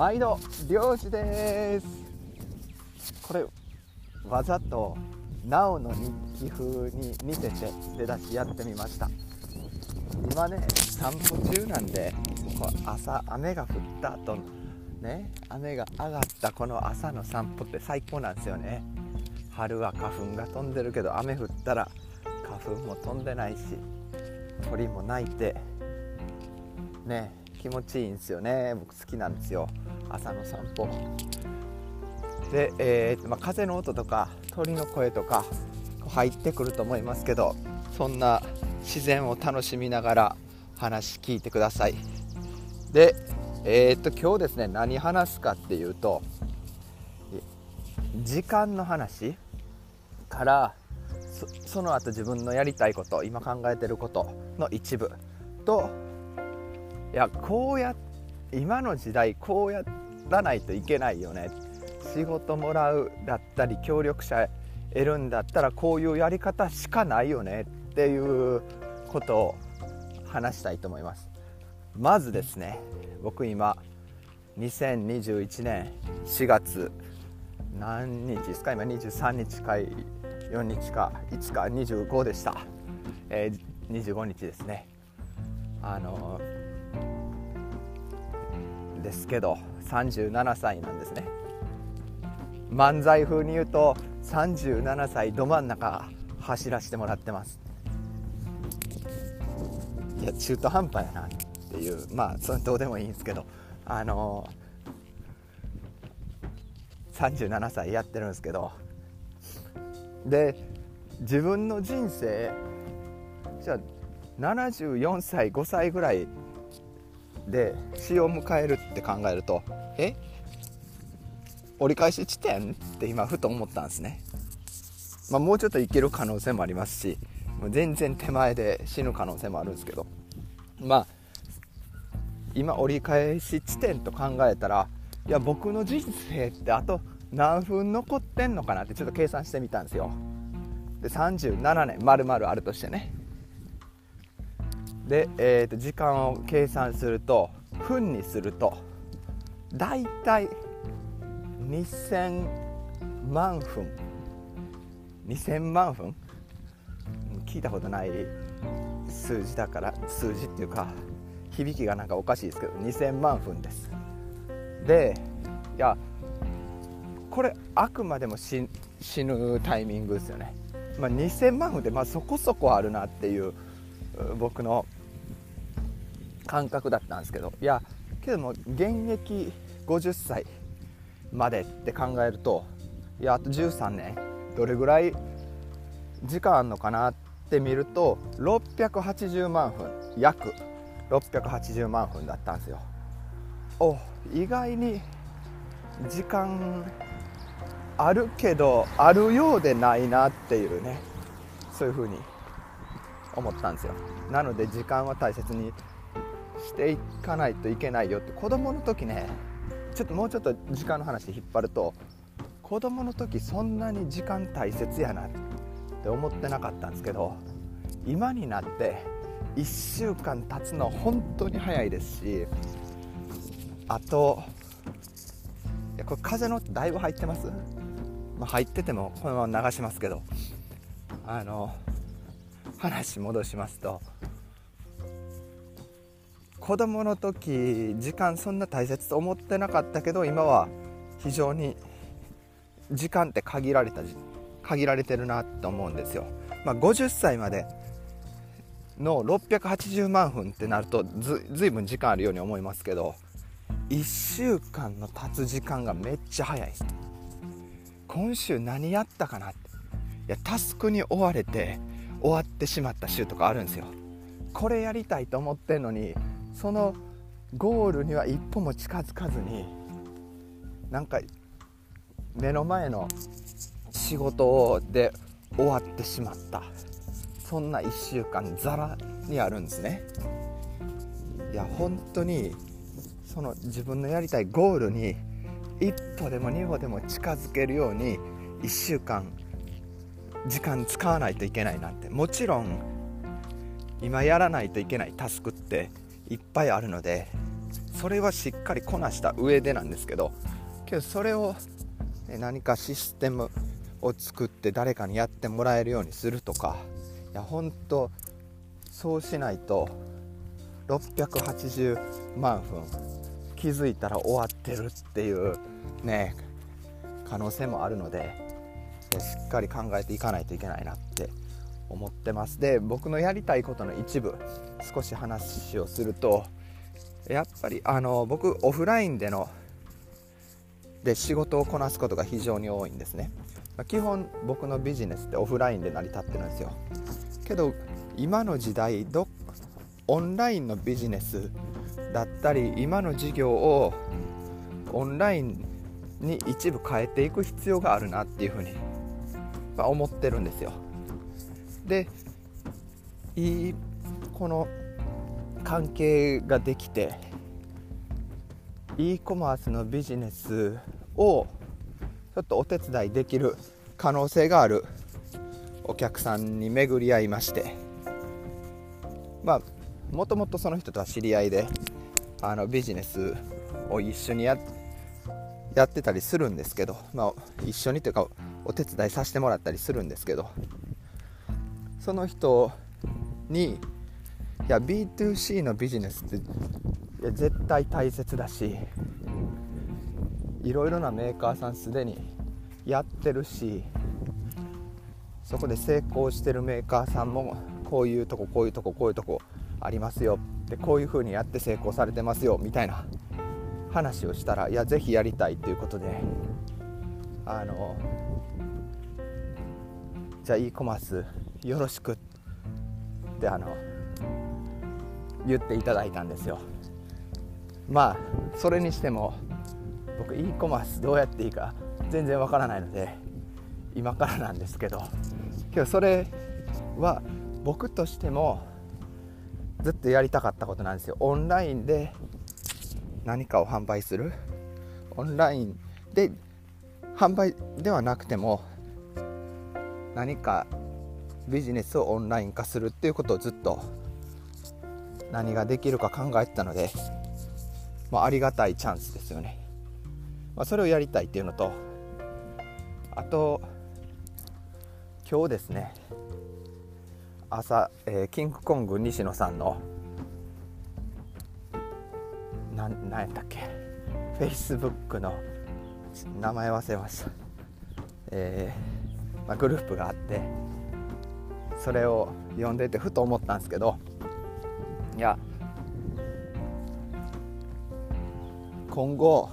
毎度漁師です。これわざとなおの日記風に似てて出だしやってみました。今ね散歩中なんでこう朝雨が降った後のね雨が上がったこの朝の散歩って最高なんですよね。春は花粉が飛んでるけど雨降ったら花粉も飛んでないし鳥も鳴いてね気持ちいいんですよね。僕好きなんですよ。朝の散歩。で、えー、まあ、風の音とか鳥の声とか入ってくると思いますけどそんな自然を楽しみながら話聞いてください。でえー、っと今日ですね何話すかっていうと時間の話からその後自分のやりたいこと今考えてることの一部といやこうや今の時代こうやらないといけないよね。仕事もらうだったり協力者得るんだったらこういうやり方しかないよね。っていうことを話したいと思います。まずですね僕今2021年4月何日ですか？今23日か4日か5日25でした、えー、25日ですね。あのー、ですけど37歳なんですね。漫才風に言うと37歳ど真ん中走らせてもらってます。いや中途半端やなっていうまあそれどうでもいいんですけどあのー、37歳やってるんですけどで自分の人生じゃあ74歳5歳ぐらいで死を迎えるって考えるとえ折り返し地点って今ふと思ったんですね、まあ、もうちょっといける可能性もありますし全然手前で死ぬ可能性もあるんですけど。まあ今折り返し地点と考えたらいや僕の人生ってあと何分残ってんのかなってちょっと計算してみたんですよ。で37年丸々あるとしてね。で、えー、と時間を計算すると分にするとだいたい2000万分。2000万分？聞いたことない数字だから数字っていうか響きがなんかおかしいですけど2000万分です。でいやこれあくまでも死ぬタイミングですよね、まあ、2000万分でまあそこそこあるなっていう僕の感覚だったんですけど。いやけども現役50歳までって考えるといやあと13年どれぐらい時間あんのかなって見ると680万分約680万分だったんですよ。お意外に時間あるけどあるようでないなっていうねそういう風に思ったんですよ。なので時間は大切にしていかないといけないよって。子供の時ねちょっともうちょっと時間の話で引っ張ると子供の時そんなに時間大切やなって思ってなかったんですけど今になって1週間経つの本当に早いですしあといやこれ風のだいぶ入ってます？まあ、入っててもこのまま流しますけどあの話戻しますと子供の時時間そんな大切と思ってなかったけど今は非常に時間って限られた限られてるなと思うんですよ、まあ、50歳までの680万分ってなるとずずいぶん時間あるように思いますけど1週間の経つ時間がめっちゃ早い。今週何やったかなって。いやタスクに追われて終わってしまった週とかあるんですよ。これやりたいと思ってんのにそのゴールには一歩も近づかずになんか目の前の仕事で終わってしまった。そんな1週間ざらにあるんですね。いや本当にその自分のやりたいゴールに一歩でも二歩でも近づけるように1週間時間使わないといけないなって。もちろん今やらないといけないタスクっていっぱいあるのでそれはしっかりこなした上でなんですけどけどそれを何かシステムを作って誰かにやってもらえるようにするとかいや本当そうしないと680万分気づいたら終わってるっていうね可能性もあるのでしっかり考えていかないといけないなって思ってます。で僕のやりたいことの一部少し話をするとやっぱりあの僕オフラインでので仕事をこなすことが非常に多いんですね。基本僕のビジネスってオフラインで成り立ってるんですよ。けど今の時代どオンラインのビジネスだったり今の事業をオンラインに一部変えていく必要があるなっていうふうに思ってるんですよ。でいいこの関係ができて e コマースのビジネスをちょっとお手伝いできる可能性があるお客さんに巡り合いまして。まあもともとその人とは知り合いであのビジネスを一緒にややってたりするんですけど、まあ、一緒にというかお手伝いさせてもらったりするんですけど。その人にいや B2C のビジネスって絶対大切だしいろいろなメーカーさんすでにやってるしそこで成功してるメーカーさんもこういうとここういうとここういうとこありますよ。でこういう風にやって成功されてますよみたいな話をしたらいやぜひやりたいということであのじゃあ e コマースよろしく。ってあの言っていただいたんですよ。まあそれにしても僕 e コマースどうやっていいか全然わからないので今からなんですけどけどそれは僕としてもずっとやりたかったことなんですよ。オンラインで何かを販売する。オンラインで販売ではなくても何かビジネスをオンライン化するっていうことをずっと何ができるか考えてたので、まあ、ありがたいチャンスですよね、まあ、それをやりたいっていうのと。あと今日ですね。朝、えー、キングコング西野さんの何やったっけ？フェイスブックの名前忘れました、えーまあ、グループがあって。それを読んでてふと思ったんですけどいや今後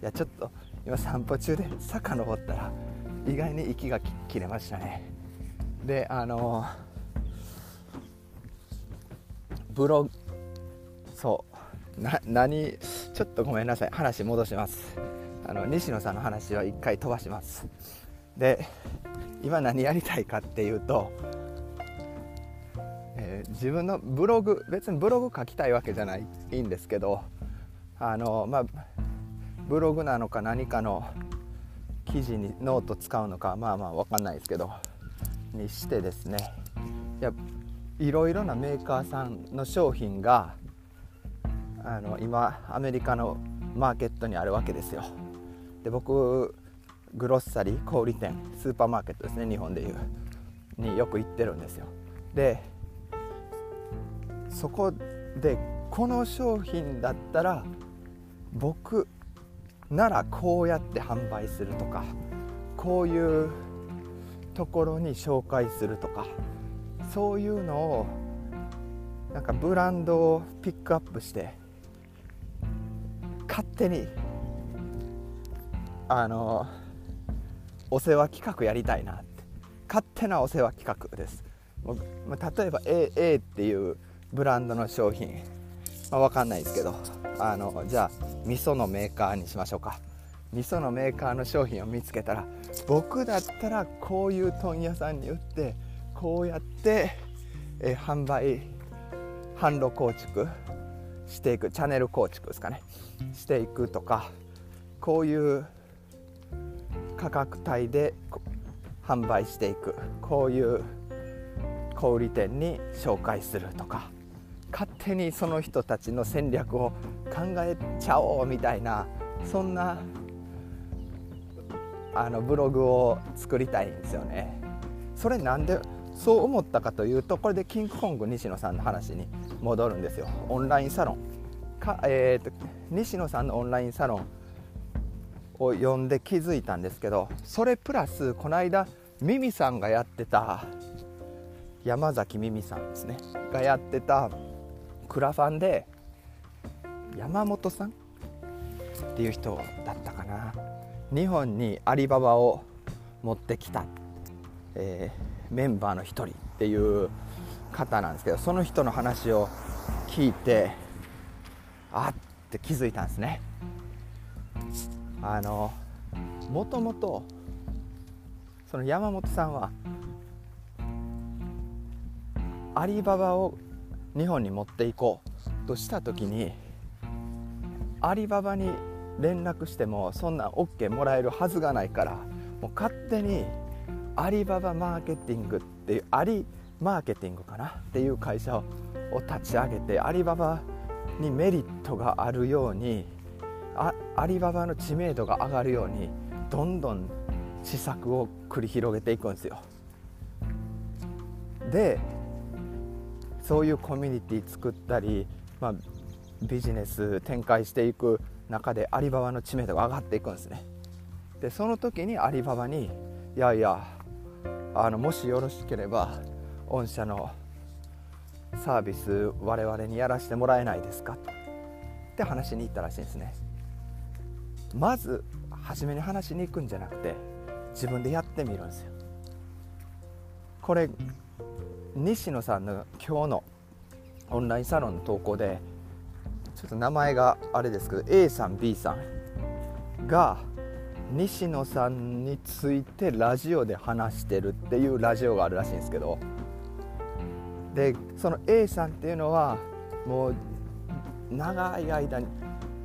いやちょっと今散歩中で坂登ったら意外に息が切れましたね。であのブログそうな何ちょっとごめんなさい。話戻します。あの西野さんの話は一回飛ばします。で今何やりたいかっていうと、えー、自分のブログ別にブログ書きたいわけじゃないいいんですけどあのまあブログなのか何かの記事にノート使うのかまあまあ分かんないですけどにしてですね。いやいろいろなメーカーさんの商品があの今アメリカのマーケットにあるわけですよ。で僕グロッサリー小売店スーパーマーケットですね日本でいう。によく行ってるんですよ。でそこでこの商品だったら僕ならこうやって販売するとかこういうところに紹介するとかそういうのをなんかブランドをピックアップして勝手にあのお世話企画やりたいなって。勝手なお世話企画です。例えば A, A っていうブランドの商品、まあ、分かんないですけど。あのじゃあ味噌のメーカーにしましょうか。味噌のメーカーの商品を見つけたら僕だったらこういう問屋さんに売ってこうやって、え、販売販路構築していくチャンネル構築ですかね。していくとかこういう価格帯で販売していく。こういう小売店に紹介するとか。勝手にその人たちの戦略を考えちゃおうみたいなそんなあのブログを作りたいんですよね。それなんでそう思ったかというとこれでキングコング西野さんの話に戻るんですよ。オンラインサロン。か、えーと、西野さんのオンラインサロンを読んで気づいたんですけどそれプラスこの間ミミさんがやってた山崎ミミさんですね。がやってたクラファンで山本さん？っていう人だったかな。日本にアリババを持ってきた、えー、メンバーの一人っていう方なんですけどその人の話を聞いてあって気づいたんですね。あのもともとその山本さんはアリババを日本に持っていこうとした時にアリババに連絡してもそんな OK もらえるはずがないからもう勝手にアリババマーケティングっていうアリマーケティングかな？っていう会社を立ち上げてアリババにメリットがあるようにアリババの知名度が上がるようにどんどん施策を繰り広げていくんですよ。でそういうコミュニティ作ったり、まあ、ビジネス展開していく中でアリババの知名度が上がっていくんですね。でその時にアリババに「いやいやあのもしよろしければ御社のサービス我々にやらせてもらえないですか?」って話に行ったらしいんですね。まず初めに話しに行くんじゃなくて自分でやってみるんですよ。これ西野さんの今日のオンラインサロンの投稿でちょっと名前があれですけど A さん B さんが西野さんについてラジオで話してるっていうラジオがあるらしいんですけどでその A さんっていうのはもう長い間に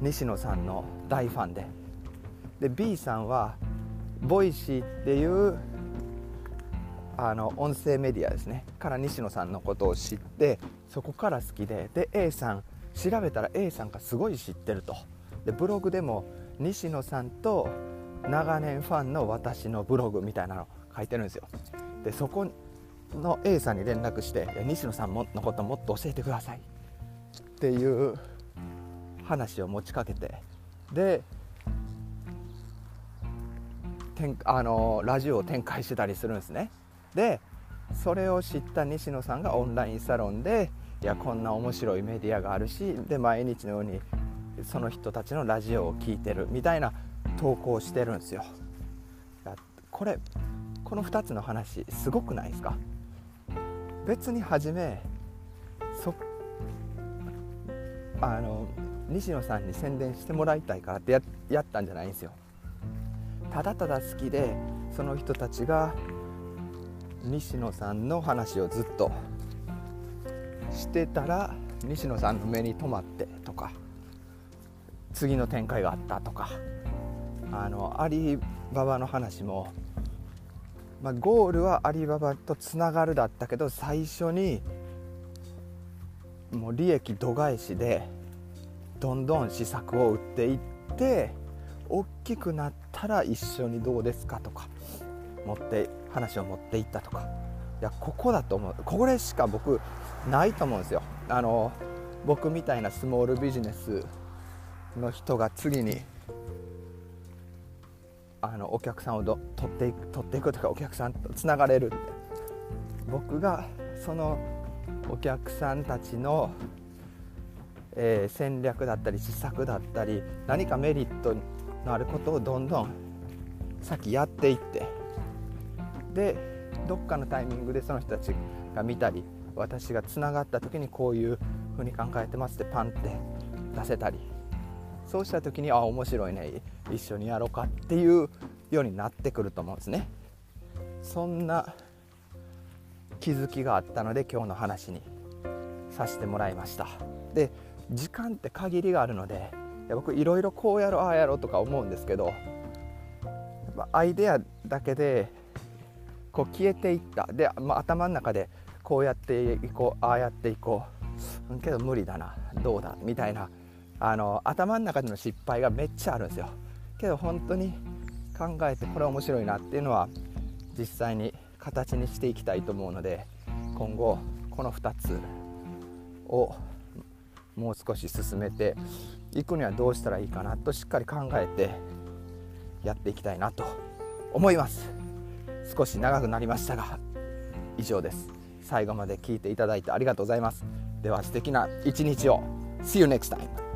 西野さんの大ファンで。で B さんはボイシーっていうあの音声メディアですね。から西野さんのことを知ってそこから好きで。で A さん調べたら A さんがすごい知ってると。でブログでも西野さんと長年ファンの私のブログみたいなの書いてるんですよ。でそこの A さんに連絡して西野さんのこともっと教えてください。っていう話を持ちかけて。でてんあのラジオを展開してたりするんですね。でそれを知った西野さんがオンラインサロンでいやこんな面白いメディアがあるしで毎日のようにその人たちのラジオを聴いてるみたいな投稿をしてるんですよ。これこの2つの話すごくないですか？別に初めそあの西野さんに宣伝してもらいたいからってややったんじゃないんですよ。ただただ好きでその人たちが西野さんの話をずっとしてたら西野さんの目に留まってとか次の展開があったとかあのアリババの話も、まあ、ゴールはアリババとつながるだったけど最初にもう利益度外視でどんどん施策を打っていって大きくなったら一緒にどうですかとか持って話を持っていったとか。いやここだと思う。これしか僕ないと思うんですよ。あの僕みたいなスモールビジネスの人が次にあのお客さんをど取っていく取っていくとかお客さんとつながれるって。僕がそのお客さんたちの、えー、戦略だったり施策だったり何かメリットのあることをどんどん先やっていってでどっかのタイミングでその人たちが見たり私がつながった時にこういうふうに考えてますってパンって出せたりそうした時にああ面白いね一緒にやろうかっていうようになってくると思うんですね。そんな気づきがあったので今日の話にさせてもらいました。で時間って限りがあるので僕いろいろこうやろうああやろうとか思うんですけどやっぱアイデアだけでこう消えていった。で、まあ、頭の中でこうやっていこうああやっていこう。けど無理だな。どうだ？みたいな。あの頭の中での失敗がめっちゃあるんですよ。けど本当に考えてこれ面白いなっていうのは実際に形にしていきたいと思うので今後この2つをもう少し進めていくにはどうしたらいいかなとしっかり考えてやっていきたいなと思います。少し長くなりましたが以上です。最後まで聞いていただいてありがとうございます。では素敵な一日を。See you next time.